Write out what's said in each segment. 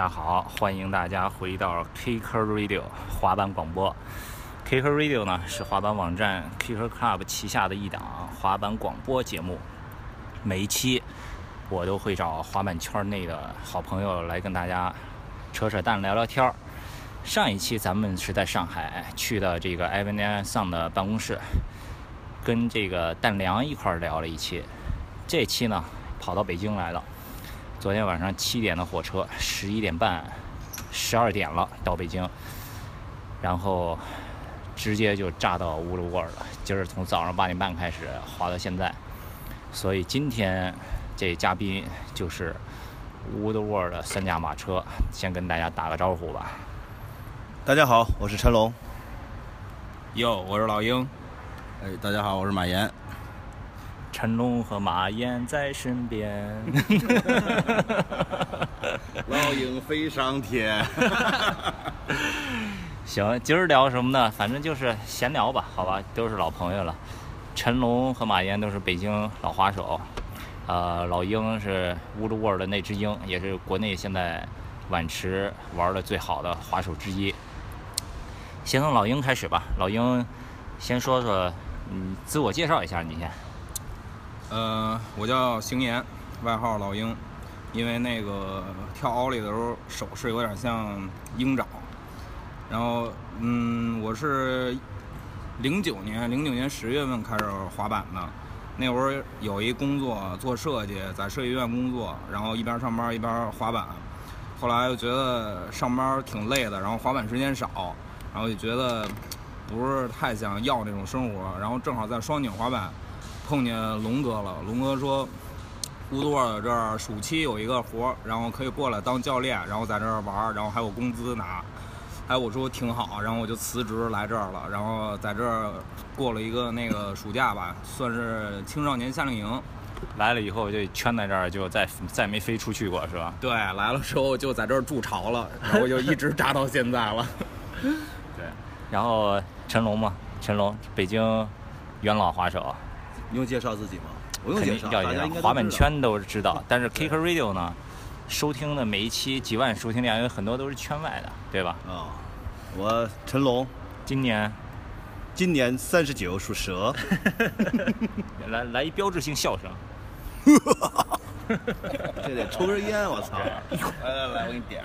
大家好，欢迎大家回到 Kicker Radio 滑板广播。Kicker Radio 呢是滑板网站 Kicker Club 旗下的一档滑板广播节目。每一期我都会找滑板圈内的好朋友来跟大家扯扯淡、聊聊天儿。上一期咱们是在上海去的这个 Evan Song 的办公室，跟这个蛋良一块儿聊了一期。这期呢跑到北京来了。昨天晚上七点的火车，十一点半、十二点了到北京，然后直接就炸到乌鲁沃尔了。今儿从早上八点半开始滑到现在，所以今天这嘉宾就是乌鲁沃尔的三驾马车，先跟大家打个招呼吧。大家好，我是陈龙。哟，我是老鹰。哎，大家好，我是马岩。成龙和马岩在身边，老鹰飞上天。行，今儿聊什么呢？反正就是闲聊吧，好吧，都是老朋友了。成龙和马岩都是北京老滑手，呃，老鹰是乌鲁沃尔的那只鹰，也是国内现在碗池玩的最好的滑手之一。先从老鹰开始吧，老鹰先说说，嗯，自我介绍一下，你先。呃，我叫邢岩，外号老鹰，因为那个跳奥利的时候手势有点像鹰爪。然后，嗯，我是零九年，零九年十月份开始滑板的。那会儿有一工作做设计，在设计院工作，然后一边上班一边滑板。后来又觉得上班挺累的，然后滑板时间少，然后就觉得不是太想要那种生活。然后正好在双井滑板。碰见龙哥了，龙哥说，乌多尔这儿暑期有一个活儿，然后可以过来当教练，然后在这儿玩，然后还有工资拿。哎，我说挺好，然后我就辞职来这儿了，然后在这儿过了一个那个暑假吧，算是青少年夏令营。来了以后就圈在这儿，就再再没飞出去过，是吧？对，来了之后就在这儿筑巢了，然后就一直扎到现在了。对，然后陈龙嘛，陈龙，北京元老滑手。你用介绍自己吗？不用介绍，大家滑板圈都知道。但是 Kicker Radio 呢，收听的每一期几万收听量，有很多都是圈外的，对吧？啊，我陈龙，今年今年三十九，属蛇。来来一标志性笑声。这得抽根烟，我操！来来来，我给你点。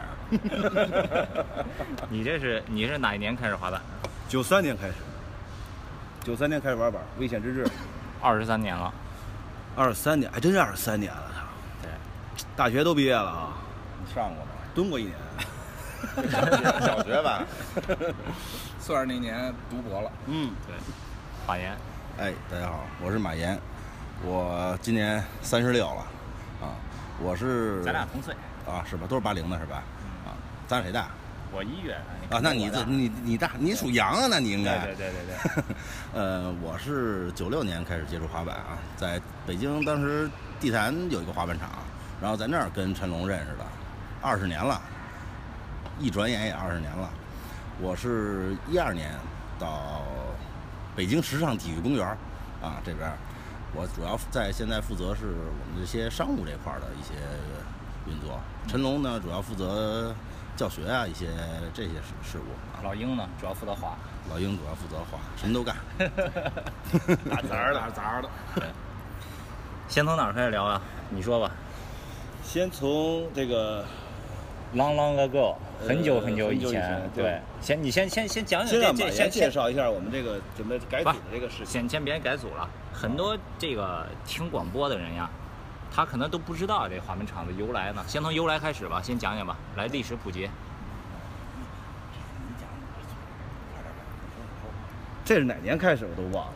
你这是你是哪一年开始滑板？九三年开始。九三年开始玩板，危险之至。二十三年了，二十三年，还真是二十三年了。对，大学都毕业了啊。你上过吗？蹲过一年。小学吧，算是那年读博了。嗯，对。马岩，哎，大家好，我是马岩，我今年三十六了。啊，我是。咱俩同岁。啊，是吧？都是八零的，是吧？啊，咱俩谁大？我一月啊，那你这你你大你属羊啊？那你应该对对对对。呃，我是九六年开始接触滑板啊，在北京当时地坛有一个滑板场，然后在那儿跟陈龙认识的，二十年了，一转眼也二十年了。我是一二年到北京时尚体育公园啊这边，我主要在现在负责是我们这些商务这块的一些运作，陈龙呢主要负责。教学啊，一些这些事事务。老鹰呢，主要负责滑。老鹰主要负责滑，什么都干。打杂的，打杂的。先从哪儿开始聊啊？你说吧。先从这个 long long ago，很久很久以前。对。先你先先先讲讲这先介绍一下我们这个准备改组的这个事情。先先别改组了，很多这个听广播的人呀。他可能都不知道这滑冰场的由来呢。先从由来开始吧，先讲讲吧，来历史普及。这是哪年开始我都忘了。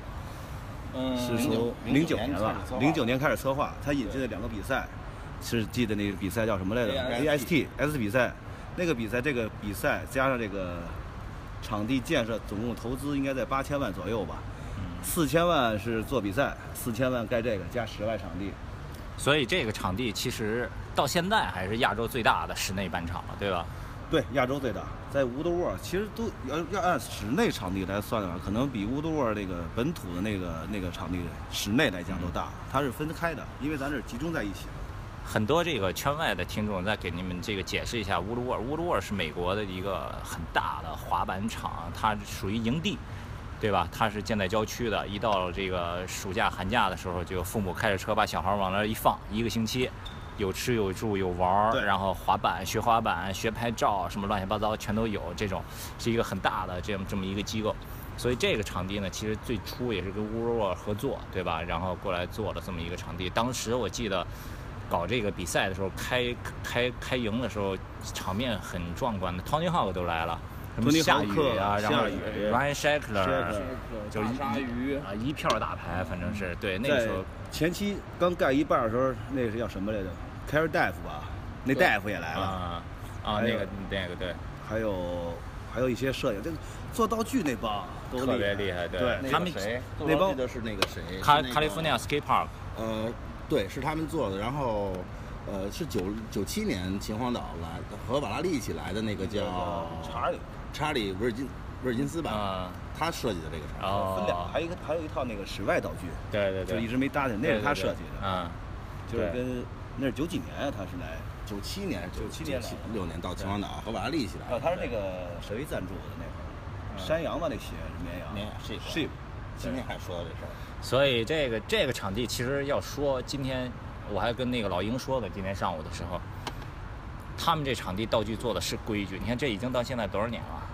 嗯，是从零九年吧，零九年开始策划。他引进的两个比赛，是记得那个比赛叫什么来着？A S T S 比赛。那个比赛，这个比赛加上这个场地建设，总共投资应该在八千万左右吧。四千万是做比赛，四千万盖这个，加室外场地。所以这个场地其实到现在还是亚洲最大的室内板场了，对吧？对，亚洲最大，在乌德沃，其实都要要按室内场地来算的话，可能比乌德沃那个本土的那个那个场地室内来讲都大。它是分开的，因为咱这集中在一起。很多这个圈外的听众再给你们这个解释一下，乌鲁沃尔，乌鲁沃尔是美国的一个很大的滑板场，它属于营地，对吧？它是建在郊区的，一到这个暑假寒假的时候，就父母开着车把小孩往那儿一放，一个星期，有吃有住有玩儿，然后滑板、学滑板、学拍照，什么乱七八糟全都有。这种是一个很大的这么这么一个机构，所以这个场地呢，其实最初也是跟沃尔合作，对吧？然后过来做了这么一个场地。当时我记得。搞这个比赛的时候，开开开营的时候，场面很壮观的，Tony Hawk 都来了，什么下雨啊，然后 Ryan Shackler，就是鲨鱼啊，一票打牌，反正是对那个时候前期刚盖一半的时候，那个是叫什么来着 c a r r 大夫吧，那大夫也来了啊啊，那个那个对，还有还有一些摄影，这个做道具那帮都特别厉害，对，他们谁那帮的是那个谁，卡卡利福尼亚 Skate Park，呃。对，是他们做的。然后，呃，是九九七年秦皇岛来和瓦拉利一起来的那个叫查理，查理威尔金威尔金斯吧，他设计的这个场。哦，分两，还有一个还有一套那个室外道具。对对对。就一直没搭进，那是他设计的。嗯。就是跟那是九几年啊，他是来九七年，九七年六年到秦皇岛和瓦拉利一起来。哦，他是那个谁赞助的那会儿？山羊吧，那鞋是绵羊。绵羊是。是。今天还说到这事儿。所以这个这个场地其实要说，今天我还跟那个老鹰说的，今天上午的时候，他们这场地道具做的是规矩。你看这已经到现在多少年了？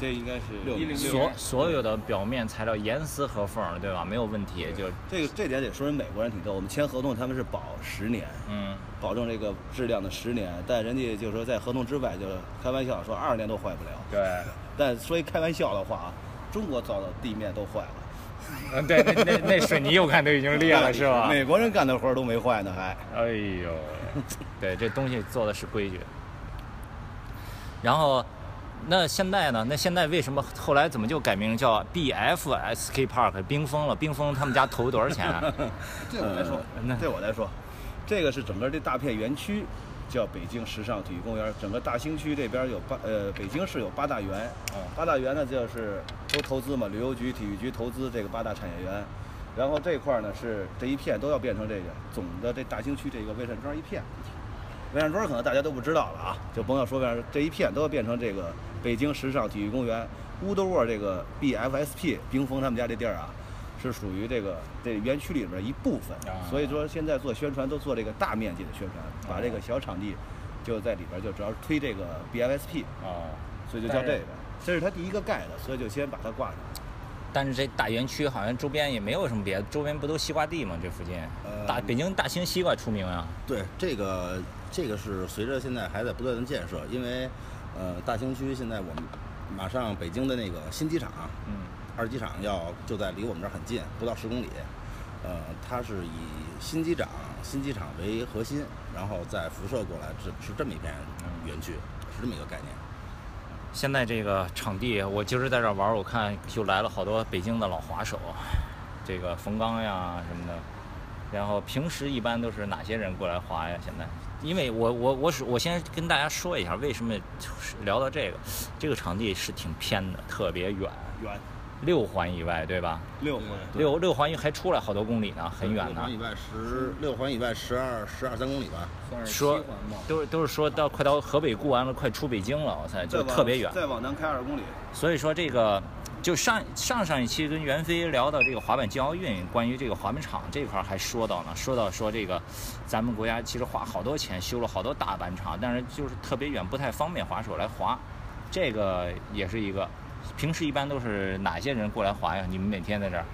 这应该是六零所所有的表面材料严丝合缝，对吧？没有问题。就这个这点得说人美国人挺逗。我们签合同他们是保十年，嗯，保证这个质量的十年。但人家就是说在合同之外就开玩笑说二十年都坏不了。对。但说一开玩笑的话啊，中国造的地面都坏了。嗯，对，那那那水泥我看都已经裂了，是吧？美国人干的活都没坏呢，还。哎呦，对，这东西做的是规矩。然后，那现在呢？那现在为什么后来怎么就改名叫 BFSK Park 冰封了？冰封他们家投多少钱？对我来说，对我来说，这个是整个这大片园区。叫北京时尚体育公园，整个大兴区这边有八呃，北京市有八大园，八大园呢就是都投资嘛，旅游局、体育局投资这个八大产业园，然后这块呢是这一片都要变成这个总的这大兴区这个魏善庄一片，魏善庄可能大家都不知道了啊，就甭要说魏善这一片都要变成这个北京时尚体育公园，乌德沃这个 BFSP 冰峰他们家这地儿啊。是属于这个这园区里边一部分，所以说现在做宣传都做这个大面积的宣传，把这个小场地就在里边就主要是推这个 BFSP 啊，所以就叫这个，这是他第一个盖的，所以就先把它挂上。但是这大园区好像周边也没有什么别的，周边不都西瓜地吗？这附近，大北京大兴西瓜出名啊。对，这个这个是随着现在还在不断的建设，因为呃大兴区现在我们马上北京的那个新机场，嗯。二机场要就在离我们这儿很近，不到十公里。呃，它是以新机场新机场为核心，然后再辐射过来，是是这么一片园区，是这么一个概念。现在这个场地，我今儿在这儿玩，我看就来了好多北京的老滑手，这个冯刚呀什么的。然后平时一般都是哪些人过来滑呀？现在，因为我我我是我先跟大家说一下，为什么聊到这个，这个场地是挺偏的，特别远远。六环以外，对吧？六环，六六环还出来好多公里呢，很远呢。六环以外十六环以外十二十二三公里吧。说都是都是说到快到河北固完了，快出北京了，我猜就特别远。再往南开二十公里。所以说这个就上上上一期跟袁飞聊到这个滑板京奥运，关于这个滑板场这块还说到呢，说到说这个咱们国家其实花好多钱修了好多大板场，但是就是特别远，不太方便滑手来滑，这个也是一个。平时一般都是哪些人过来滑呀？你们每天在这儿？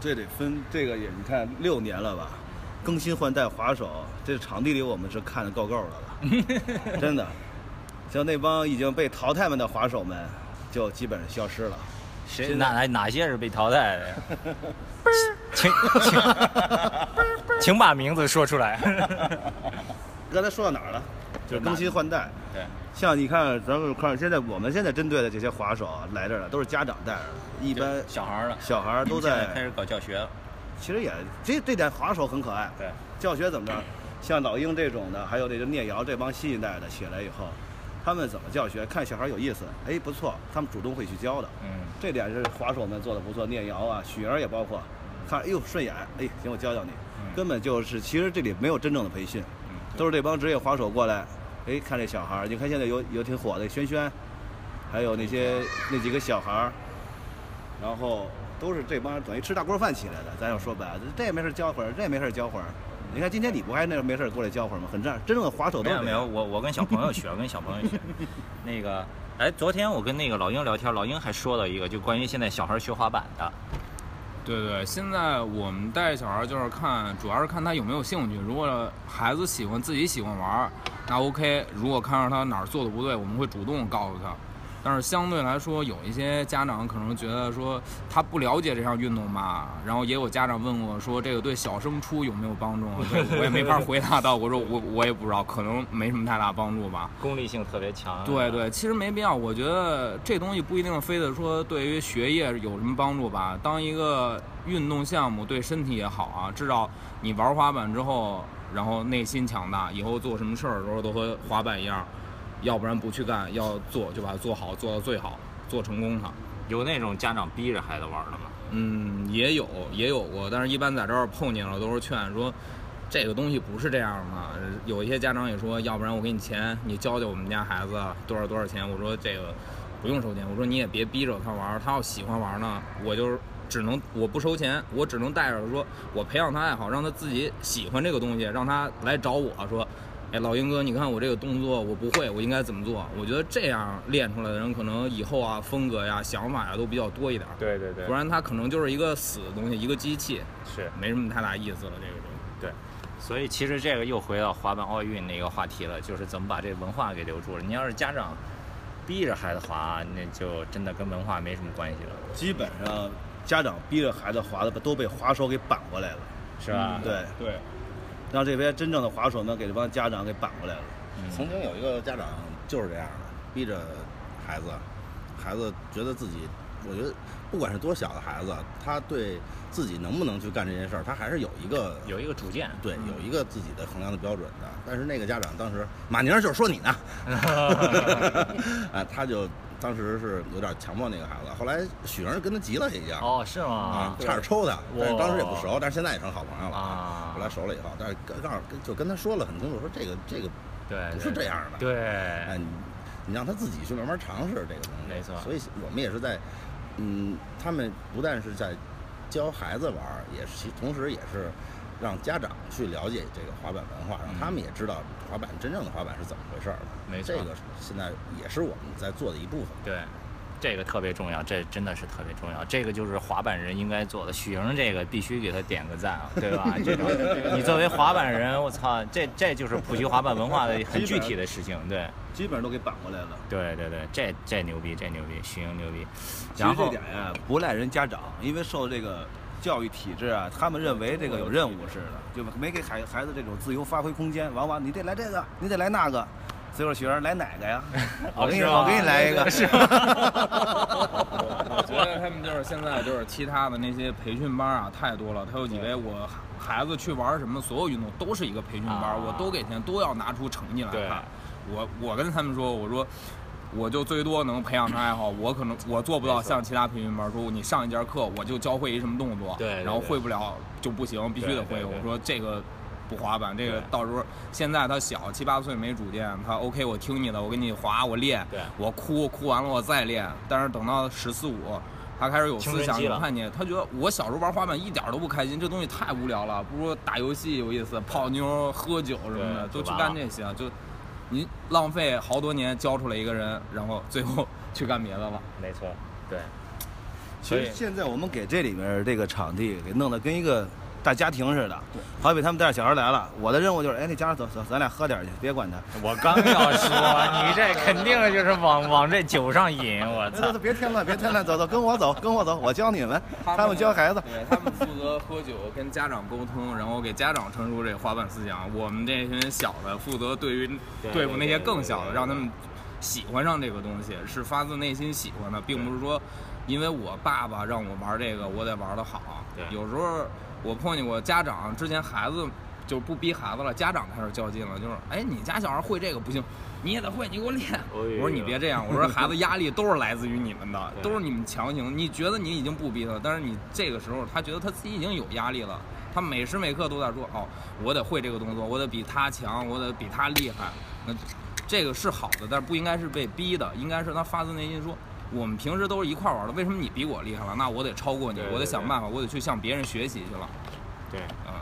这得分这个也，你看六年了吧，更新换代滑手，这场地里我们是看得够够的了，真的。像那帮已经被淘汰们的滑手们，就基本上消失了。谁哪哪些是被淘汰的呀？请请请把名字说出来。刚才说到哪儿了？就是更新换代。对。像你看，咱们看现在我们现在针对的这些滑手啊来这儿的，都是家长带着的，一般小孩儿的，小孩儿都在开始搞教学了。其实也这这点滑手很可爱。对，教学怎么着？像老鹰这种的，还有这个聂瑶这帮新一代的起来以后，他们怎么教学？看小孩有意思，哎，不错，他们主动会去教的。嗯，这点是滑手们做的不错。聂瑶啊，许儿也包括，看，哎呦顺眼，哎行，我教教你。根本就是，其实这里没有真正的培训，都是这帮职业滑手过来，哎，看这小孩儿，你看现在有有挺火的轩轩，还有那些那几个小孩儿，然后都是这帮等于吃大锅饭起来的。咱要说白了，这也没事教会儿，这也没事教会儿。你看今天你不还那没事过来教会儿吗？很正，真正的滑手都没有没有，我我跟小朋友学，跟小朋友学。那个，哎，昨天我跟那个老鹰聊天，老鹰还说了一个，就关于现在小孩学滑板的。对对，现在我们带小孩就是看，主要是看他有没有兴趣。如果孩子喜欢自己喜欢玩，那 OK。如果看到他哪儿做的不对，我们会主动告诉他。但是相对来说，有一些家长可能觉得说他不了解这项运动吧，然后也有家长问我说这个对小升初有没有帮助？我也没法回答到，我说我我也不知道，可能没什么太大帮助吧。功利性特别强。对对，其实没必要。我觉得这东西不一定非得说对于学业有什么帮助吧。当一个运动项目对身体也好啊，至少你玩滑板之后，然后内心强大，以后做什么事儿的时候都和滑板一样。要不然不去干，要做就把它做好，做到最好，做成功它。有那种家长逼着孩子玩的吗？嗯，也有，也有过，但是一般在这儿碰见了都是劝说，这个东西不是这样的。有一些家长也说，要不然我给你钱，你教教我们家孩子多少多少钱。我说这个不用收钱，我说你也别逼着他玩，他要喜欢玩呢，我就只能我不收钱，我只能带着说，我培养他爱好，让他自己喜欢这个东西，让他来找我说。哎，老鹰哥，你看我这个动作我不会，我应该怎么做？我觉得这样练出来的人，可能以后啊，风格呀、想法呀都比较多一点。对对对。不然他可能就是一个死的东西，一个机器，是没什么太大意思了。这个东西。对。所以其实这个又回到滑板奥运那个话题了，就是怎么把这文化给留住了。你要是家长逼着孩子滑，那就真的跟文化没什么关系了。基本上家长逼着孩子滑的，都被滑手给绑过来了，是吧？对对。让这边真正的滑手呢，给这帮家长给绑过来了。曾经有一个家长就是这样的，逼着孩子，孩子觉得自己，我觉得不管是多小的孩子，他对自己能不能去干这件事儿，他还是有一个有一个主见，对，有一个自己的衡量的标准的。但是那个家长当时，马宁就是说你呢，啊，他就。当时是有点强迫那个孩子，后来许莹跟他急了一样。哦，是吗？啊，差点抽他。但是当时也不熟，但是现在也成好朋友了。啊，后来熟了以后，但是告诉就跟他说了很清楚，说这个这个对不是这样的。对，哎，你让他自己去慢慢尝试这个东西。没错。所以我们也是在，嗯，他们不但是在教孩子玩，也是其同时也是。让家长去了解这个滑板文化，让他们也知道滑板真正的滑板是怎么回事儿。没错，这个现在也是我们在做的一部分。对，这个特别重要，这真的是特别重要。这个就是滑板人应该做的。许莹这个必须给他点个赞啊，对吧？这种你作为滑板人，我操，这这就是普及滑板文化的很具体的事情。对，基本上都给绑过来了。对对对，这这牛逼，这牛逼，许莹牛逼。其实这点呀，不赖人家长，因为受这个。教育体制啊，他们认为这个有任务似的，就没给孩孩子这种自由发挥空间。往往你得来这个，你得来那个，所以说学生来哪个呀？我给你，我给你来一个。是我觉得他们就是现在就是其他的那些培训班啊，太多了。他就以为我孩子去玩什么，所有运动都是一个培训班，我都给钱，都要拿出成绩来看。我我跟他们说，我说。我就最多能培养他爱好，我可能我做不到像其他培训班说你上一节课我就教会一什么动作，对，然后会不了就不行，必须得会。我说这个不滑板，这个到时候现在他小七八岁没主见，他 OK 我听你的，我给你滑我练，我哭哭完了我再练。但是等到十四五，他开始有思想有叛逆，他觉得我小时候玩滑板一点都不开心，这东西太无聊了，不如打游戏有意思，泡妞喝酒什么的，都去干这些就。您浪费好多年教出来一个人，然后最后去干别的了。没错，对。其实现在我们给这里面这个场地给弄得跟一个。大家庭似的，好比他们带着小孩来了，我的任务就是，哎，那家长走走，咱俩喝点去，别管他。我刚要说，你这肯定就是往往这酒上引，我操！别添乱，别添乱，走走，跟我走，跟我走，我教你们。他们教孩子，对他们负责喝酒，跟家长沟通，然后给家长传输这个滑板思想。我们这群小的负责对于对付那些更小的，让他们喜欢上这个东西，是发自内心喜欢的，并不是说因为我爸爸让我玩这个，我得玩的好。对，有时候。我碰见过家长，之前孩子就不逼孩子了，家长开始较劲了，就是，哎，你家小孩会这个不行，你也得会，你给我练。我说你别这样，我说孩子压力都是来自于你们的，都是你们强行。你觉得你已经不逼他，但是你这个时候他觉得他自己已经有压力了，他每时每刻都在说哦，我得会这个动作，我得比他强，我得比他厉害。那这个是好的，但是不应该是被逼的，应该是他发自内心说。我们平时都是一块儿玩的，为什么你比我厉害了？那我得超过你，我得想办法，我得去向别人学习去了。对，嗯，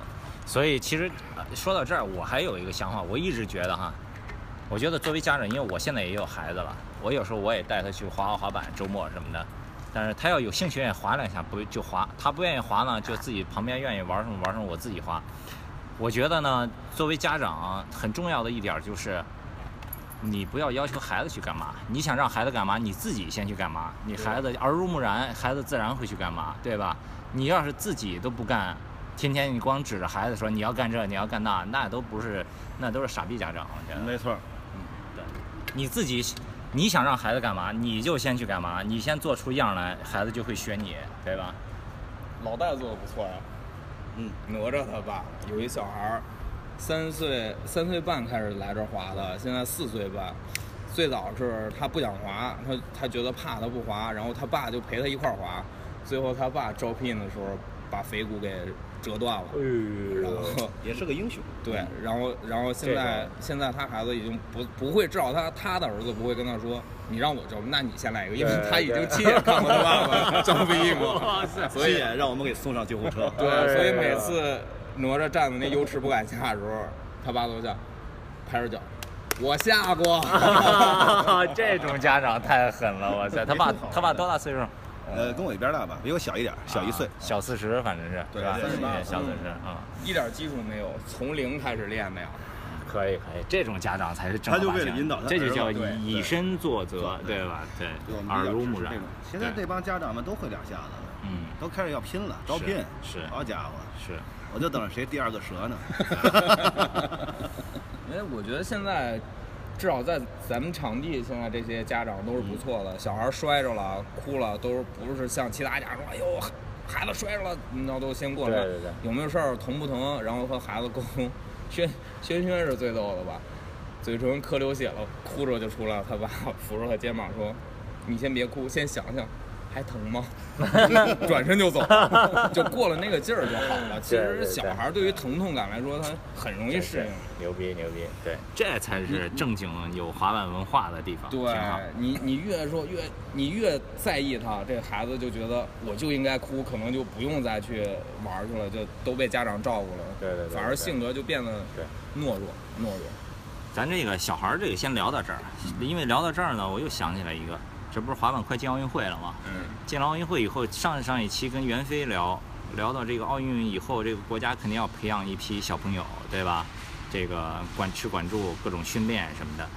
所以其实呃说到这儿，我还有一个想法，我一直觉得哈，我觉得作为家长，因为我现在也有孩子了，我有时候我也带他去滑滑滑板，周末什么的。但是他要有兴趣愿意滑两下，不就滑；他不愿意滑呢，就自己旁边愿意玩什么玩什么，我自己滑。我觉得呢，作为家长很重要的一点儿就是，你不要要求孩子去干嘛，你想让孩子干嘛，你自己先去干嘛。你孩子耳濡目染，孩子自然会去干嘛，对吧？你要是自己都不干，天天你光指着孩子说你要干这，你要干那，那都不是，那都是傻逼家长。我觉得，没错嗯，对，你自己你想让孩子干嘛，你就先去干嘛，你先做出样来，孩子就会学你，对吧？老戴做的不错呀。嗯，哪吒他爸有一小孩儿，三岁三岁半开始来这儿滑的，现在四岁半。最早是他不想滑，他他觉得怕，他不滑，然后他爸就陪他一块儿滑。最后他爸招聘的时候把腓骨给折断了，然后也是个英雄。对，然后然后现在现在他孩子已经不不会，至少他他的儿子不会跟他说你让我招，那你先来一个，因为他已经亲眼看过他爸爸 招飞鹰了，所以所以让我们给送上救护车。对，哎所以每呀次哪吒站在那油池不敢下的时候，他爸都叫拍着脚，我下过。这种家长太狠了，我操！他爸他爸多大岁数？呃，跟我一边大吧，比我小一点，小一岁啊。小四十，反正是对吧？对小小四十啊，一点基础没有，从零开始练的呀。可以可以，这种家长才是正儿他就为了引导他这就叫以以身作则，对对吧？对耳濡目染。现在这帮家长们都会两下子了，嗯都开始要拼了，招聘。是好家伙，是，我就等着谁第二个折呢。因 为我觉得现在，至少在咱们场地，现在这些家长都是不错的。小孩摔着了、哭了，都不是像其他家长说：“哎呦，孩子摔着了，那都先过来。”对对对有没有事儿？疼不疼？然后和孩子沟通。轩轩轩是最逗的吧？嘴唇磕流血了，哭着就出来了。他爸扶着他肩膀说：“你先别哭，先想想。”还疼吗？转身就走，就过了那个劲儿就好了。其实小孩对于疼痛感来说，他很容易适应。牛逼牛逼，对，这才是正经有滑板文化的地方，对。你，你越说越，你越在意他，这孩子就觉得我就应该哭，可能就不用再去玩儿去了，就都被家长照顾了。对对对反而性格就变得对懦弱，懦弱。咱这个小孩儿这个先聊到这儿，因为聊到这儿呢，我又想起来一个，这不是滑板快进奥运会了吗？嗯，进了奥运会以后，上上一期跟袁飞聊，聊到这个奥运以后，这个国家肯定要培养一批小朋友，对吧？这个管吃管住，各种训练什么的。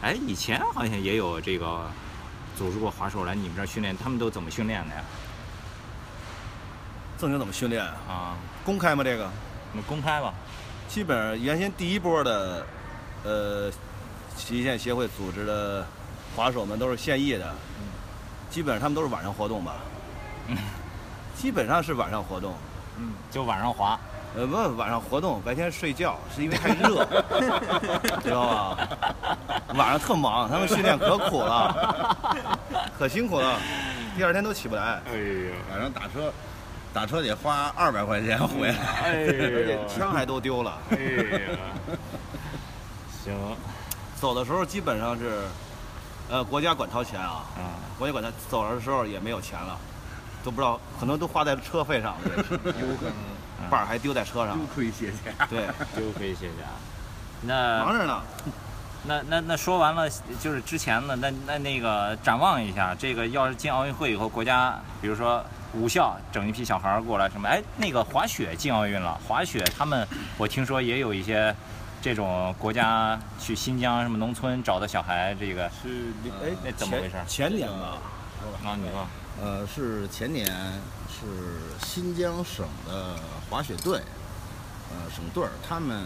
哎，以前好像也有这个组织过滑手来你们这儿训练，他们都怎么训练的呀？正经怎么训练？啊，公开吗？这个我们公开吧。基本上原先第一波的，呃，极限协会组织的滑手们都是现役的，基本上他们都是晚上活动吧。基本上是晚上活动，嗯，就晚上滑，呃，不，晚上活动，白天睡觉，是因为太热，知道吧？晚上特忙，他们训练可苦了，可辛苦了，第二天都起不来，哎呦，晚上打车，打车得花二百块钱回来。哎呦，枪还都丢了。哎呀，行，走的时候基本上是，呃，国家管掏钱啊，啊，国家管他走的时候也没有钱了，都不知道，可能都花在车费上了，有可能。伴儿还丢在车上，亏谢谢。对，丢盔卸甲。那忙着呢。那那那说完了，就是之前的那那那个展望一下，这个要是进奥运会以后，国家比如说武校整一批小孩儿过来什么，哎，那个滑雪进奥运了，滑雪他们我听说也有一些这种国家去新疆什么农村找的小孩，这个是哎那怎么回事前前年吧，啊，你说。呃，是前年是新疆省的滑雪队，呃，省队儿，他们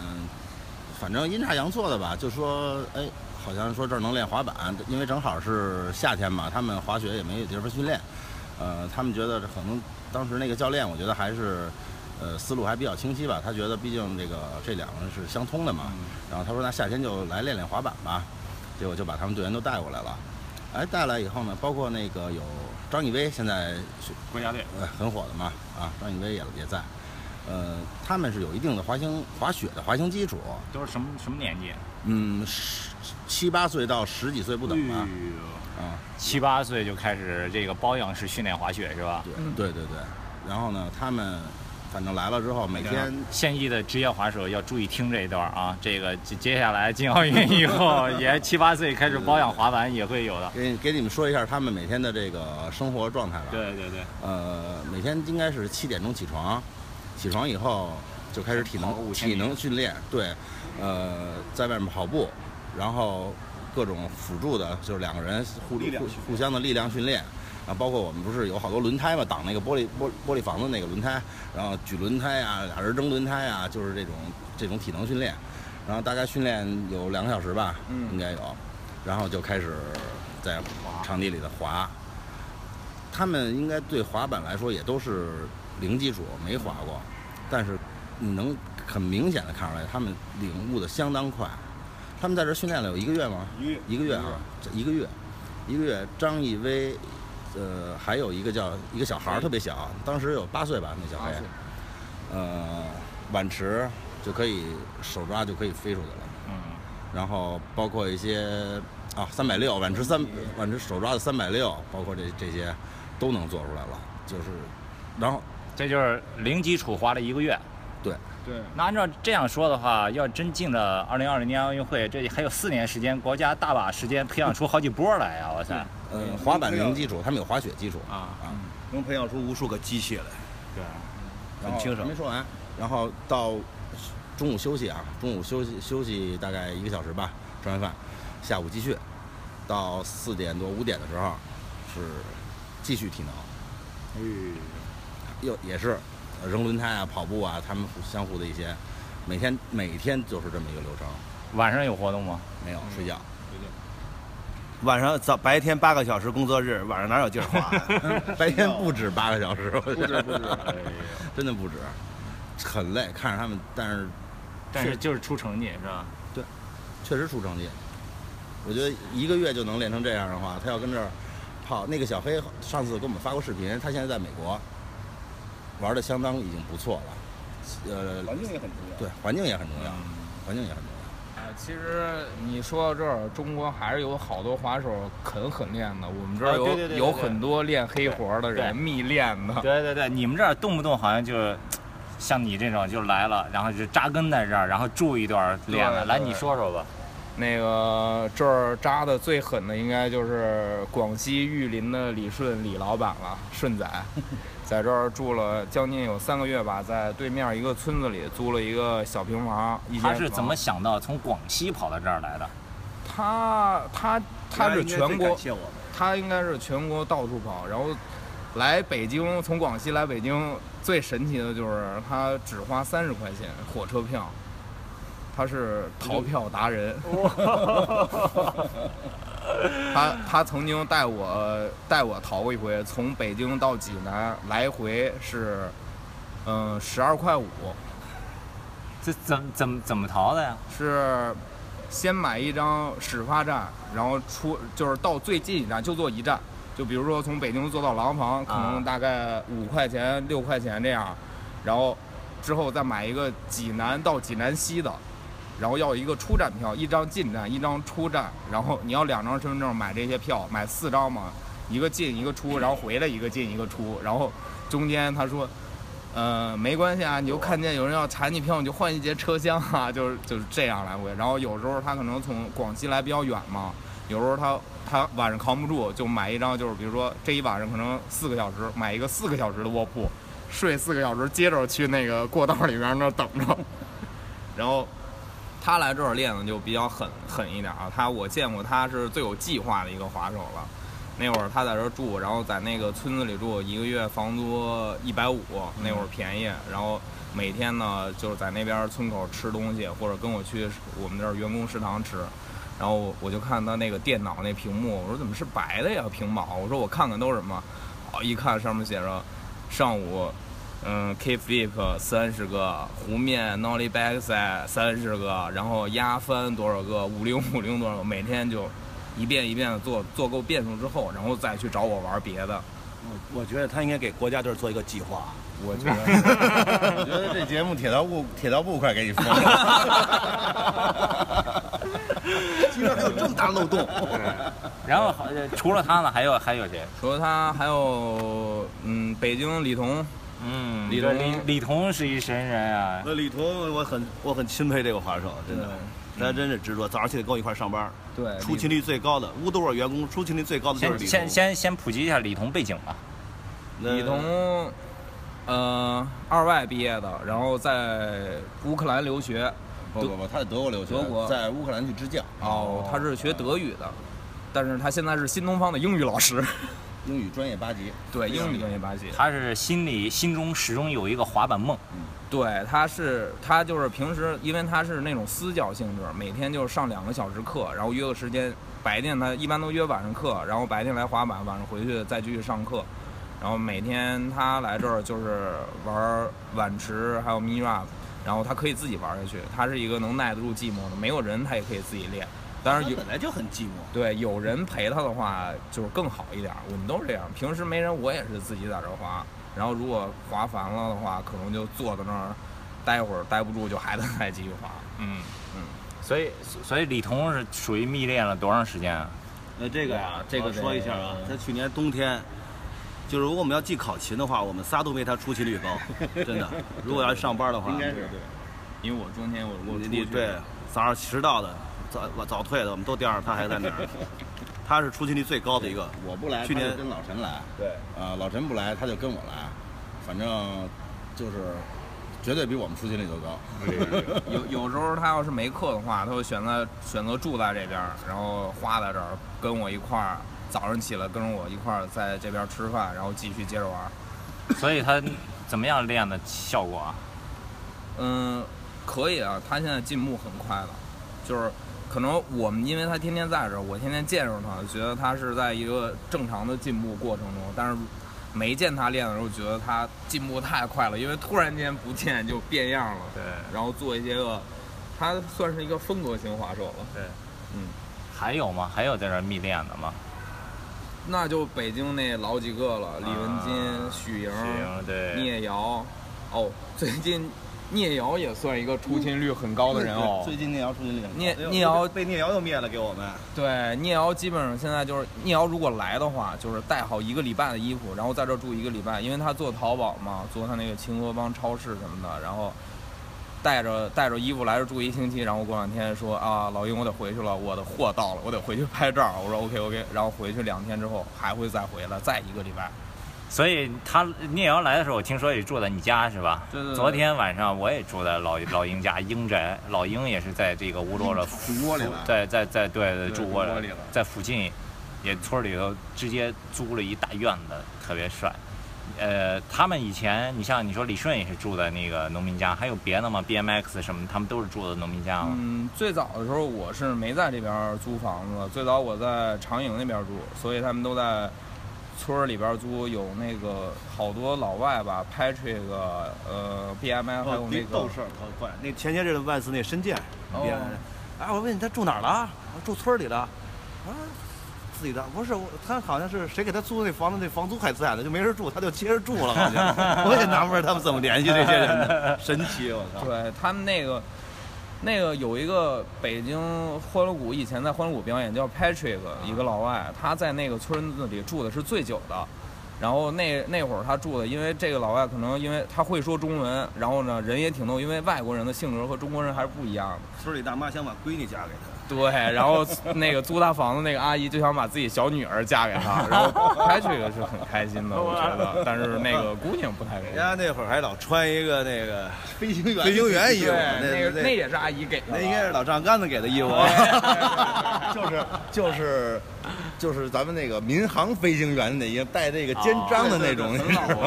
反正阴差阳错的吧，就说，哎，好像说这儿能练滑板，因为正好是夏天嘛，他们滑雪也没有地方训练，呃，他们觉得可能当时那个教练，我觉得还是呃，思路还比较清晰吧。他觉得毕竟这个这两个是相通的嘛，然后他说那夏天就来练练滑板吧，结果就把他们队员都带过来了。哎，带来以后呢，包括那个有张艺威，现在国家队呃很火的嘛，啊，张艺威也也在。呃，他们是有一定的滑行滑雪的滑行基础，都是什么什么年纪？嗯，十七八岁到十几岁不等吧。啊，七八岁就开始这个包养式训练滑雪是吧？对对对对。然后呢，他们反正来了之后，每天现役的职业滑手要注意听这一段啊。这个接接下来进奥运以后，也七八岁开始保养滑板也会有的。给给你们说一下他们每天的这个生活状态吧。对对对。呃，每天应该是七点钟起床。起床以后就开始体能体能训练，对，呃，在外面跑步，然后各种辅助的，就是两个人互互互相的力量训练，然后包括我们不是有好多轮胎嘛，挡那个玻璃玻玻璃房子那个轮胎，然后举轮胎啊，俩人扔轮胎啊，就是这种这种体能训练，然后大概训练有两个小时吧，嗯应该有，然后就开始在场地里的滑，他们应该对滑板来说也都是。零基础没滑过，但是你能很明显的看出来，他们领悟的相当快。他们在这训练了有一个月吗？一个月，一个月啊，一个月，一个月。张艺威，呃，还有一个叫一个小孩儿特别小，当时有八岁吧，那小孩，呃，碗池就可以手抓就可以飞出去了。嗯。然后包括一些啊，三百六碗池三碗池手抓的三百六，包括这这些都能做出来了，就是，然后。这就是零基础滑了一个月，对对。那按照这样说的话，要真进了二零二零年奥运会，这还有四年时间，国家大把时间培养出好几波来啊！我操。嗯，滑板零基础，他们有滑雪基础啊啊，能培养出无数个机器来。对，很轻省。没说完，然后到中午休息啊，中午休息休息大概一个小时吧，吃完饭，下午继续，到四点多五点的时候是继续体能。嗯。又也是扔轮胎啊、跑步啊，他们相互的一些，每天每天就是这么一个流程。晚上有活动吗？没有，睡觉。晚上早白天八个小时工作日，晚上哪有劲儿滑？白天不止八个小时，不止不止，真的不止，很累。看着他们，但是但是就是出成绩是吧？对，确实出成绩。我觉得一个月就能练成这样的话，他要跟这儿跑。那个小黑上次给我们发过视频，他现在在美国。玩的相当已经不错了，呃，环境也很重要。对，环境也很重要，环境也很重要。啊，其实你说到这儿，中国还是有好多滑手肯狠练的。我们这儿有有很多练黑活的人，密练的。对对对，你们这儿动不动好像就像你这种就来了，然后就扎根在这儿，然后住一段练了。来，你说说吧。那个这儿扎的最狠的，应该就是广西玉林的李顺李老板了，顺仔。在这儿住了将近有三个月吧，在对面一个村子里租了一个小平房。他是怎么想到从广西跑到这儿来的？他他他是全国，他应该是全国到处跑，然后来北京，从广西来北京最神奇的就是他只花三十块钱火车票，他是逃票达人。他他曾经带我带我逃过一回，从北京到济南来回是，嗯，十二块五。这怎怎怎么逃的呀？是先买一张始发站，然后出就是到最近一站就坐一站，就比如说从北京坐到廊坊，可能大概五块钱六块钱这样，然后之后再买一个济南到济南西的。然后要一个出站票，一张进站，一张出站。然后你要两张身份证买这些票，买四张嘛，一个进一个出，然后回来一个进一个出。然后中间他说，呃，没关系啊，你就看见有人要查你票，你就换一节车厢啊，就是就是这样来回。然后有时候他可能从广西来比较远嘛，有时候他他晚上扛不住，就买一张，就是比如说这一晚上可能四个小时，买一个四个小时的卧铺，睡四个小时，接着去那个过道里边那等着，然后。他来这儿练的就比较狠狠一点啊，他我见过他是最有计划的一个滑手了。那会儿他在这儿住，然后在那个村子里住，一个月房租一百五，那会儿便宜。然后每天呢就是在那边村口吃东西，或者跟我去我们这儿员工食堂吃。然后我就看他那个电脑那屏幕，我说怎么是白的呀？屏保？我说我看看都是什么？哦，一看上面写着上午嗯，K flip 三十个，湖面 nollie backside 三十个，然后压翻多少个，五零五零多少个，每天就一遍一遍的做，做够变数之后，然后再去找我玩别的。我我觉得他应该给国家队做一个计划。我觉得，我觉得这节目铁道部铁道部快给你封了。居然还有这么大漏洞！然后好除了他呢，还有还有谁？除了他，还有嗯，北京李彤，嗯，李彤李李彤是一神人啊。那李彤，我很我很钦佩这个滑手，真的，他真是执着，早上起来跟我一块儿上班。对，出勤率最高的乌多尔员工出勤率最高的就是李彤。先先先先普及一下李彤背景吧。李彤，呃，二外毕业的，然后在乌克兰留学。不不不，他在德国留学，德国在乌克兰去支教。哦，他是学德语的，但是他现在是新东方的英语老师。英语专业八级。对，英语专业八级。他是心里心中始终有一个滑板梦。对，他是他就是平时，因为他是那种私教性质，每天就上两个小时课，然后约个时间，白天他一般都约晚上课，然后白天来滑板，晚上回去再继续上课。然后每天他来这儿就是玩碗池，还有 mini rap。然后他可以自己玩下去，他是一个能耐得住寂寞的，没有人他也可以自己练。当然有本来就很寂寞，对，有人陪他的话就是更好一点。我们都是这样，平时没人我也是自己在这滑。然后如果滑烦了的话，可能就坐在那儿待会儿，待不住就还得再继续滑。嗯嗯。所以所以李彤是属于密练了多长时间啊？那这个呀，这个说一下啊，他去年冬天。就是如果我们要记考勤的话，我们仨都没他出勤率高，真的。如果要上班的话，应该是对，因为我中间我我你对早上迟到的、早早退的，我们都盯着他还在那儿。他是出勤率最高的一个。我不来，去年跟老陈来。对。啊，老陈不来，他就跟我来，反正就是绝对比我们出勤率都高。有有时候他要是没课的话，他会选择选择住在这边，然后花在这儿跟我一块儿。早上起来跟着我一块儿在这边吃饭，然后继续接着玩。所以他怎么样练的效果啊？嗯，可以啊，他现在进步很快了。就是可能我们因为他天天在这儿，我天天见着他，觉得他是在一个正常的进步过程中。但是没见他练的时候，觉得他进步太快了，因为突然间不见就变样了。对。然后做一些个，他算是一个风格型滑手了。对。嗯。还有吗？还有在这儿密练的吗？那就北京那老几个了，李文金、许莹、聂瑶，哦，最近聂瑶也算一个出勤率很高的人哦。最近聂瑶出勤率很高。聂聂瑶被聂瑶又灭了，给我们。对，聂瑶基本上现在就是聂瑶如果来的话，就是带好一个礼拜的衣服，然后在这住一个礼拜，因为他做淘宝嘛，做他那个青河帮超市什么的，然后。带着带着衣服来这住一星期，然后过两天说啊，老鹰我得回去了，我的货到了，我得回去拍照。我说 OK OK，然后回去两天之后还会再回来，再一个礼拜。所以他聂瑶来的时候，我听说也住在你家是吧？对对。昨天晚上我也住在老老鹰家鹰宅，老鹰也是在这个乌罗的主窝里了，在在在对对住窝里了，在附近，也村里头直接租了一大院子，特别帅。呃，他们以前，你像你说李顺也是住在那个农民家，还有别的吗？B M X 什么，他们都是住的农民家吗？嗯，最早的时候我是没在这边租房子，最早我在长营那边住，所以他们都在村里边租。有那个好多老外吧，拍这个呃 B M I，还有那个逗事儿，好怪。那前些日子万斯那申健，哦，哎，我问你他住哪儿了？住村里的。啊。自己的不是我，他好像是谁给他租的那房子，那房租还在呢，就没人住，他就接着住了。好像 我也纳闷他们怎么联系这些人的，神奇我操！对他们那个那个有一个北京欢乐谷，以前在欢乐谷表演叫 Patrick，一个老外，他在那个村子里住的是最久的。然后那那会儿他住的，因为这个老外可能因为他会说中文，然后呢人也挺逗，因为外国人的性格和中国人还是不一样的。村里大妈想把闺女嫁给他。对，然后那个租他房子那个阿姨就想把自己小女儿嫁给他，然后拍这个是很开心的，我觉得。但是那个姑娘不太开心。人家那会儿还老穿一个那个飞行员飞行员衣服，那个那也是阿姨给的，那应该是老丈杆子给的衣服。就是就是就是咱们那个民航飞行员那个带这个肩章的那种衣服，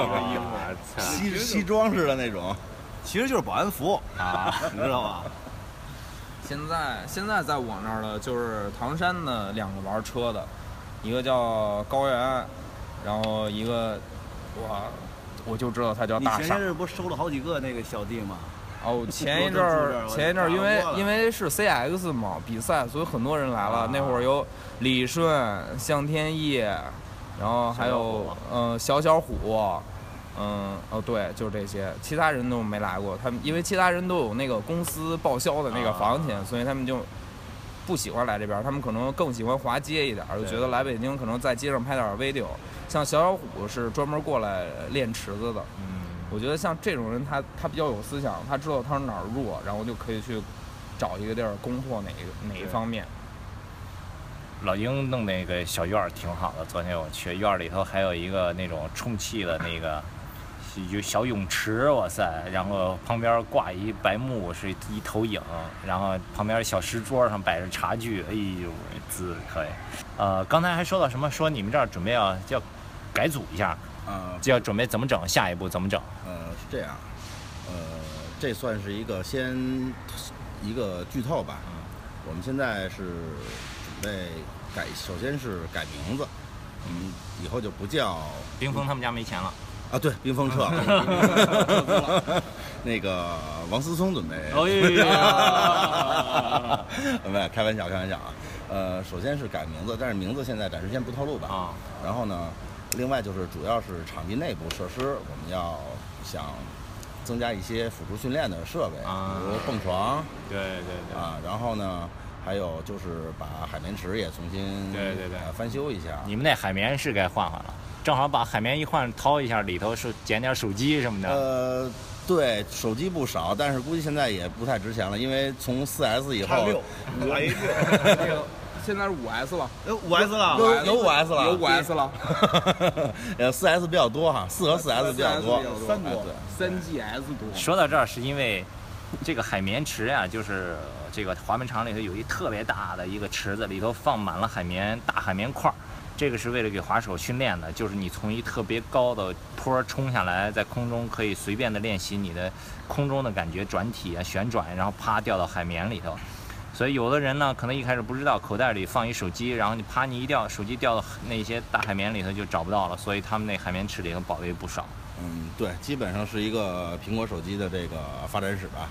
西西装式的那种，其实就是保安服啊，你知道吧？现在现在在我那儿的就是唐山的两个玩车的，一个叫高原，然后一个我，我就知道他叫大傻。你前些日不收了好几个那个小弟吗？哦，前一阵儿，前一阵儿，因为因为是 CX 嘛比赛，所以很多人来了。那会儿有李顺、向天意，然后还有嗯小小虎，嗯哦对，就是这些，其他人都没来过。他们因为其他人都有那个公司报销的那个房钱，所以他们就不喜欢来这边。他们可能更喜欢滑街一点，就觉得来北京可能在街上拍点 video。像小小虎是专门过来练池子的。嗯我觉得像这种人，他他比较有思想，他知道他是哪儿弱，然后就可以去找一个地儿攻破哪个哪一方面。老鹰弄那个小院儿挺好的，昨天我去院儿里头还有一个那种充气的那个有小泳池，哇塞！然后旁边挂一白幕是一投影，然后旁边小石桌上摆着茶具，哎呦，滋可以。呃，刚才还说到什么？说你们这儿准备要要改组一下。啊，就要准备怎么整？下一步怎么整？呃，是这样，呃，这算是一个先一个剧透吧。嗯，我们现在是准备改，首先是改名字，嗯，以后就不叫冰峰他们家没钱了。啊，对，冰封撤了。那个王思聪准备。哎呀，没有，开玩笑，开玩笑啊。呃，首先是改名字，但是名字现在暂时先不透露吧。啊。然后呢？另外就是主要是场地内部设施，我们要想增加一些辅助训练的设备，啊比如蹦床，对对对，啊，然后呢，还有就是把海绵池也重新对对对翻修一下。你们那海绵是该换换了，正好把海绵一换，掏一下里头是捡点手机什么的。呃，对，手机不少，但是估计现在也不太值钱了，因为从四 S 以后，六，五 A 现在是五 S 了，有五 S 了，有有五 S 了，有五 S 了。呃，四 S 比较多哈，四和四 S 比较多，三多，三 GS 多。说到这儿，是因为这个海绵池呀，就是这个滑冰场里头有一特别大的一个池子，里头放满了海绵，大海绵块儿。这个是为了给滑手训练的，就是你从一特别高的坡冲下来，在空中可以随便的练习你的空中的感觉，转体啊、旋转，然后啪掉到海绵里头。所以有的人呢，可能一开始不知道，口袋里放一手机，然后你啪你一掉，手机掉到那些大海绵里头就找不到了。所以他们那海绵池里头宝贝不少。嗯，对，基本上是一个苹果手机的这个发展史吧。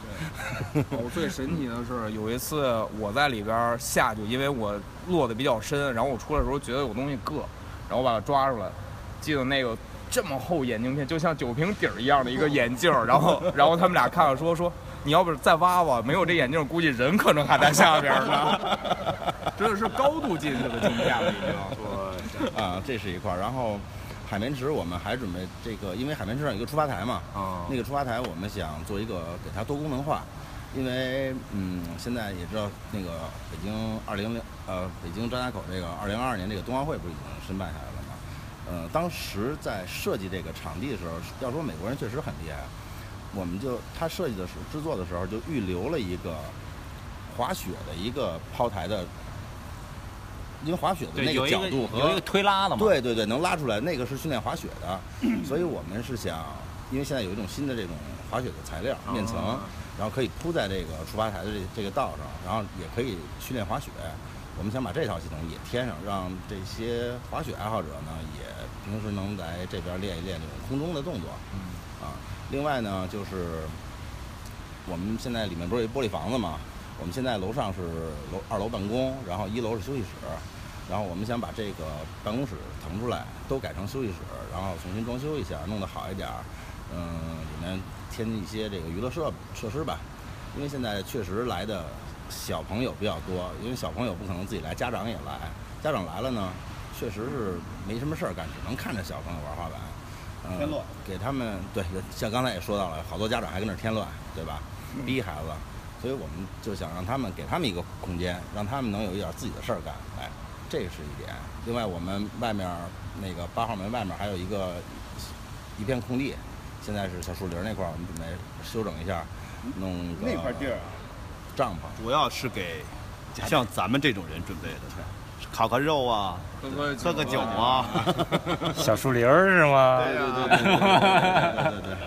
对。我最神奇的是有一次我在里边下去，因为我落的比较深，然后我出来的时候觉得有东西硌，然后我把它抓出来，记得那个这么厚眼镜片，就像酒瓶底儿一样的一个 眼镜，然后然后他们俩看了说说。你要不再挖挖，没有这眼镜，估计人可能还在下边呢。真的是高度近视的镜片了，已经。啊，这是一块儿。然后海绵池，我们还准备这个，因为海绵池上有一个出发台嘛。啊。那个出发台，我们想做一个给它多功能化，因为嗯，现在也知道那个北京二零零呃，北京张家口这个二零二二年这个冬奥会不是已经申办下来了吗？呃，当时在设计这个场地的时候，要说美国人确实很厉害。我们就他设计的时候制作的时候就预留了一个滑雪的一个抛台的，因为滑雪的那个角度和有一个推拉的嘛，对对对，能拉出来，那个是训练滑雪的，所以我们是想，因为现在有一种新的这种滑雪的材料面层，然后可以铺在这个出发台的这这个道上，然后也可以训练滑雪。我们想把这套系统也添上，让这些滑雪爱好者呢也平时能来这边练一练这种空中的动作，啊。另外呢，就是我们现在里面不是有玻璃房子嘛？我们现在楼上是楼二楼办公，然后一楼是休息室，然后我们想把这个办公室腾出来，都改成休息室，然后重新装修一下，弄得好一点儿。嗯，里面添一些这个娱乐设设施吧。因为现在确实来的小朋友比较多，因为小朋友不可能自己来，家长也来。家长来了呢，确实是没什么事儿干，只能看着小朋友玩滑板。添乱，给他们对，像刚才也说到了，好多家长还跟那添乱，对吧？逼孩子，所以我们就想让他们给他们一个空间，让他们能有一点自己的事儿干，哎，这是一点。另外，我们外面那个八号门外面还有一个一片空地，现在是小树林那块儿，我们准备修整一下，弄那块地儿啊，帐篷，主要是给像咱们这种人准备的。烤个肉啊，喝个酒啊，小树林儿是吗？对对对对对对对，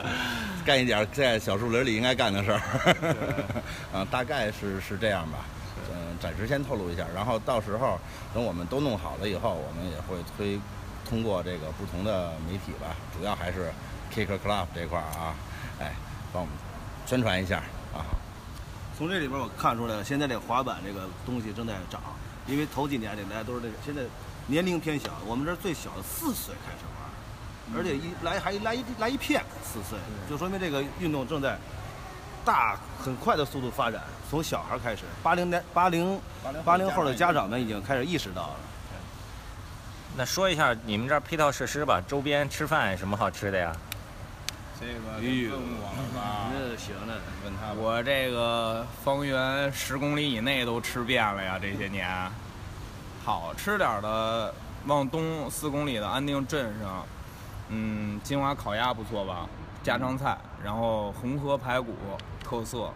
干一点在小树林里应该干的事儿。嗯，大概是是这样吧。暂时先透露一下，然后到时候等我们都弄好了以后，我们也会推通过这个不同的媒体吧，主要还是 Kicker Club 这块儿啊，哎，帮我们宣传一下啊。从这里边我看出来了，现在这滑板这个东西正在涨，因为头几年里大家都是这个，现在年龄偏小，我们这最小的四岁开始玩，而且一来还来一来一片四岁，就说明这个运动正在大很快的速度发展，从小孩开始，八零年八零八零后的家长们已经开始意识到了。那说一下你们这儿配套设施吧，周边吃饭什么好吃的呀？这个问我了吧？那行了，问他吧。我这个方圆十公里以内都吃遍了呀，这些年。好吃点儿的，往东四公里的安定镇上，嗯，金华烤鸭不错吧？家常菜，然后红河排骨特色，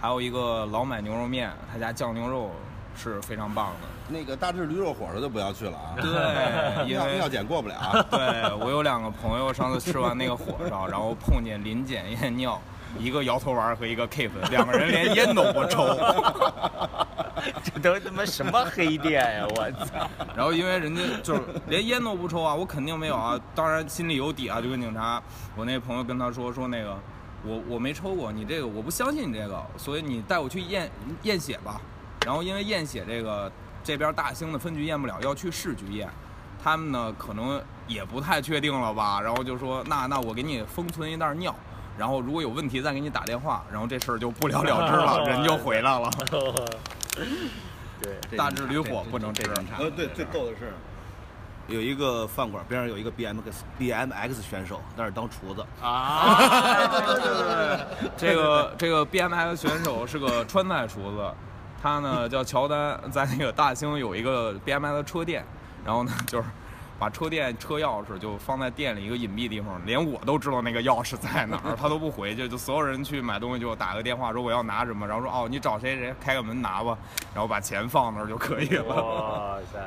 还有一个老买牛肉面，他家酱牛肉是非常棒的。那个大智驴肉火烧就不要去了啊，对，因为尿尿检过不了啊。对我有两个朋友，上次吃完那个火烧，然后碰见临检验尿，一个摇头丸和一个 K 粉，两个人连烟都不抽。这都他妈什么黑店呀！我操！然后因为人家就是连烟都不抽啊，我肯定没有啊，当然心里有底啊，就跟警察，我那朋友跟他说说那个，我我没抽过，你这个我不相信你这个，所以你带我去验验血吧。然后因为验血这个这边大兴的分局验不了，要去市局验，他们呢可能也不太确定了吧，然后就说那那我给你封存一袋尿。然后如果有问题再给你打电话，然后这事儿就不了了之了，人就回来了。对，大智驴火不能吃。呃，对，最逗的是，有一个饭馆边上有一个 BMX BMX 选手，那儿当厨子。啊，对对对对，这个这个 BMX 选手是个川菜厨子，他呢 叫乔丹，在那个大兴有一个 BMX 车店，然后呢 就是把车店车钥匙就放在店里一个隐蔽地方，连我都知道那个钥匙在哪儿，他都不回去，就所有人去买东西就打个电话说我要拿什么，然后说哦你找谁谁开个门拿吧，然后把钱放那儿就可以了。哇塞，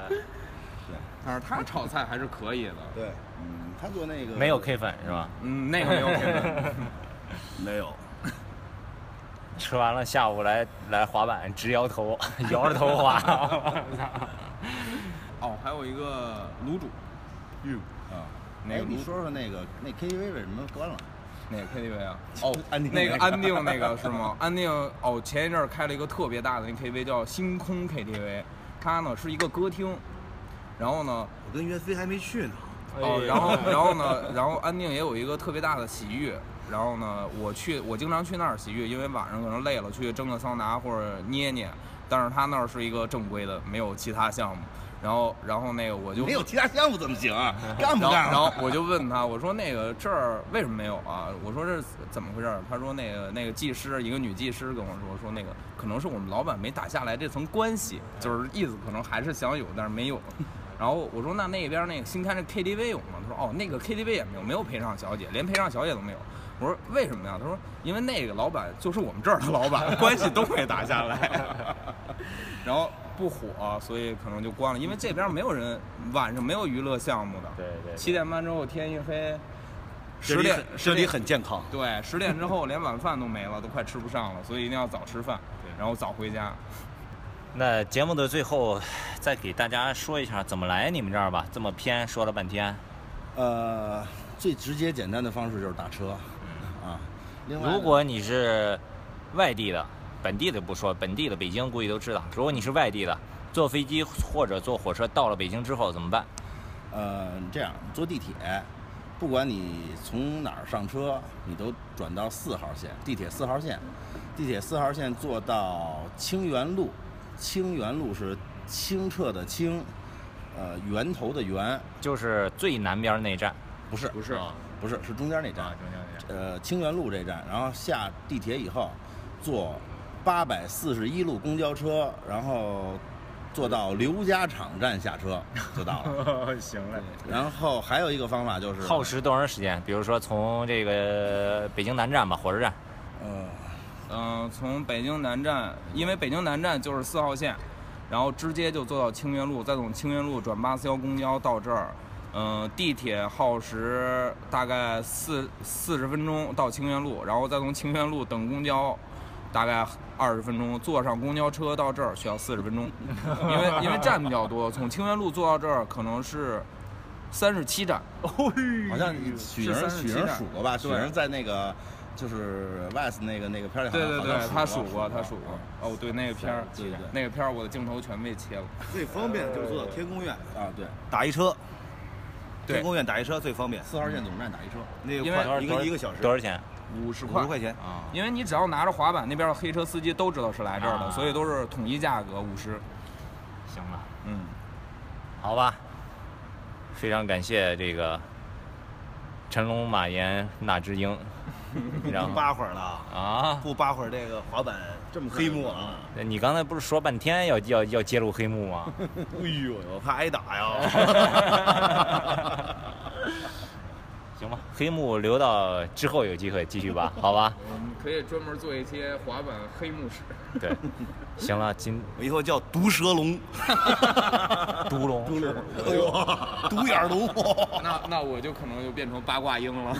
但是他炒菜还是可以的，对，嗯，他做那个没有 K 粉是吧？嗯，那个没有 K 粉。没有。吃完了下午来来滑板，直摇头，摇着头滑。哦，还有一个卤煮，嗯啊，那个你说说那个那 KTV 为什么关了？哪个 KTV 啊？哦，安定那个那个安定那个是吗？安定哦，前一阵儿开了一个特别大的那 KTV 叫星空 KTV，它呢是一个歌厅，然后呢，我跟岳飞还没去呢。哦，然后然后呢，然后安定也有一个特别大的洗浴，然后呢，我去我经常去那儿洗浴，因为晚上可能累了去蒸个桑拿或者捏捏，但是他那儿是一个正规的，没有其他项目。然后然后那个我就没有其他项目怎么行啊？干不干啊？然后我就问他，我说那个这儿为什么没有啊？我说这是怎么回事儿？他说那个那个技师，一个女技师跟我说，说那个可能是我们老板没打下来这层关系，就是意思可能还是想有，但是没有。然后我说那那边那个新开那 KTV 有吗？他说哦，那个 KTV 也没有，没有陪唱小姐，连陪唱小姐都没有。我说为什么呀？他说因为那个老板就是我们这儿的老板，关系都没打下来。然后不火，所以可能就关了，因为这边没有人晚上没有娱乐项目的。对对，七点半之后天一黑，十点很这里很健康。对，十点之后连晚饭都没了，都快吃不上了，所以一定要早吃饭，然后早回家。那节目的最后，再给大家说一下怎么来你们这儿吧。这么偏，说了半天。呃，最直接简单的方式就是打车啊。另外如果你是外地的，本地的不说，本地的北京估计都知道。如果你是外地的，坐飞机或者坐火车到了北京之后怎么办？呃，这样坐地铁，不管你从哪儿上车，你都转到四号线，地铁四号线。地铁四号线坐到清源路，清源路是清澈的清，呃，源头的源，就是最南边那站。不是不是啊不是是中间那站，啊，中间那站呃，清源路这站，然后下地铁以后，坐八百四十一路公交车，然后坐到刘家场站下车 就到了。行嘞。然后还有一个方法就是耗时多长时间？比如说从这个北京南站吧，火车站，呃，嗯、从北京南站，因为北京南站就是四号线，然后直接就坐到清源路，再从清源路转八四幺公交到这儿。嗯、地铁耗时大概四四十分钟到清源路，然后再从清源路等公交，大概二十分钟。坐上公交车到这儿需要四十分钟，因为因为站比较多，从清源路坐到这儿可能是三十七站，好像许是莹37许莹站数过吧？许对莹在那个就是 West 那个那个片儿里好对对对像好像，他数过，他数过。哦，对，那个片儿，对对对。那个片儿我的镜头全被切了。最方便的就是坐到天宫院啊，对，打一车，天宫院打一车最方便，四号线总站打一车。那个因为快一个一个小时。多少钱？五十块。五十，块钱。啊，因为你只要拿着滑板，那边的黑车司机都知道是来这儿的，啊。所以都是统一价格五十。行了，嗯，好吧，非常感谢这个陈龙、马岩、纳智英，然不后扒会儿了，啊，不扒会儿这个滑板这么黑幕啊！你刚才不是说半天要要要揭露黑幕吗？哎呦，我怕挨打呀！行吧，黑幕留到之后有机会继续吧，好吧？我们可以专门做一些滑板黑幕史。对，行了，今我以后叫毒蛇龙，毒龙，哎呦，独眼龙。那那我就可能就变成八卦鹰了。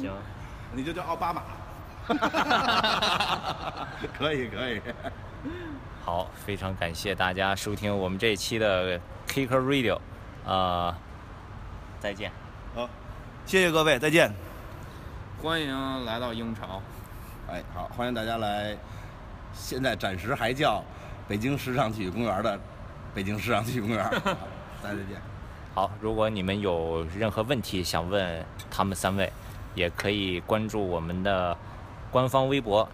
行，你就叫奥巴马。可 以可以，好，非常感谢大家收听我们这一期的 Kicker Radio，呃，再见。好，谢谢各位，再见。欢迎来到鹰巢。哎，好，欢迎大家来，现在暂时还叫北京时尚体育公园的北京时尚体育公园，大家再见。好，如果你们有任何问题想问他们三位，也可以关注我们的官方微博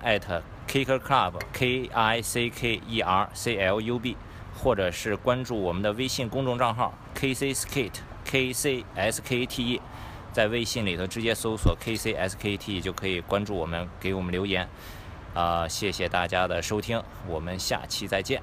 @Kicker Club K I C K E R C L U B，或者是关注我们的微信公众账号 KC Skate K C S K T E，在微信里头直接搜索 K C S K T E 就可以关注我们，给我们留言。啊、谢谢大家的收听，我们下期再见。